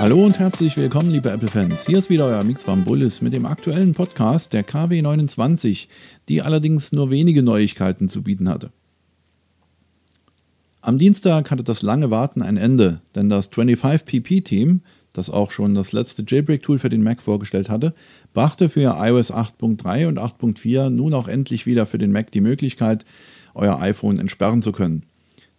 Hallo und herzlich willkommen, liebe Apple-Fans. Hier ist wieder euer Mixbam Bullis mit dem aktuellen Podcast der KW29, die allerdings nur wenige Neuigkeiten zu bieten hatte. Am Dienstag hatte das lange Warten ein Ende, denn das 25PP-Team, das auch schon das letzte Jailbreak-Tool für den Mac vorgestellt hatte, brachte für iOS 8.3 und 8.4 nun auch endlich wieder für den Mac die Möglichkeit, euer iPhone entsperren zu können.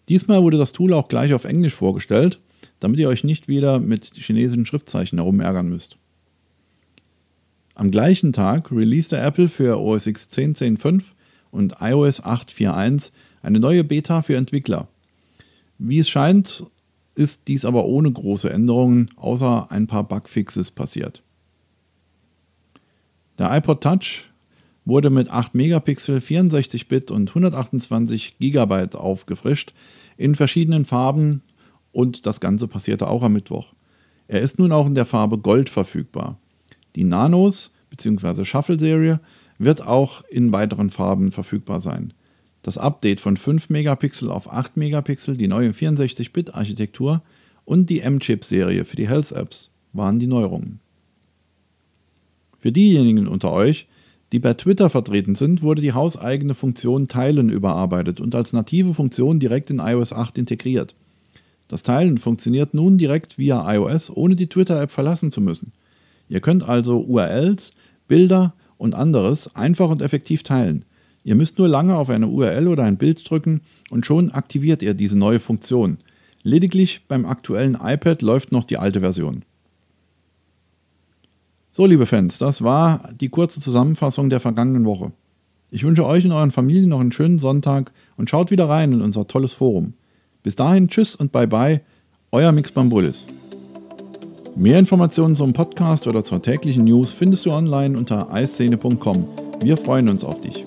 Diesmal wurde das Tool auch gleich auf Englisch vorgestellt damit ihr euch nicht wieder mit chinesischen Schriftzeichen herumärgern müsst. Am gleichen Tag releaste Apple für OS X 10.10.5 und iOS 8.4.1 eine neue Beta für Entwickler. Wie es scheint, ist dies aber ohne große Änderungen außer ein paar Bugfixes passiert. Der iPod Touch wurde mit 8 Megapixel, 64-Bit und 128 GB aufgefrischt in verschiedenen Farben und das Ganze passierte auch am Mittwoch. Er ist nun auch in der Farbe Gold verfügbar. Die Nanos bzw. Shuffle-Serie wird auch in weiteren Farben verfügbar sein. Das Update von 5 Megapixel auf 8 Megapixel, die neue 64-Bit-Architektur und die M-Chip-Serie für die Health-Apps waren die Neuerungen. Für diejenigen unter euch, die bei Twitter vertreten sind, wurde die hauseigene Funktion Teilen überarbeitet und als native Funktion direkt in iOS 8 integriert. Das Teilen funktioniert nun direkt via iOS, ohne die Twitter-App verlassen zu müssen. Ihr könnt also URLs, Bilder und anderes einfach und effektiv teilen. Ihr müsst nur lange auf eine URL oder ein Bild drücken und schon aktiviert ihr diese neue Funktion. Lediglich beim aktuellen iPad läuft noch die alte Version. So, liebe Fans, das war die kurze Zusammenfassung der vergangenen Woche. Ich wünsche euch und euren Familien noch einen schönen Sonntag und schaut wieder rein in unser tolles Forum. Bis dahin, tschüss und bye bye, euer Mix Bambulis. Mehr Informationen zum Podcast oder zur täglichen News findest du online unter eiszene.com. Wir freuen uns auf dich.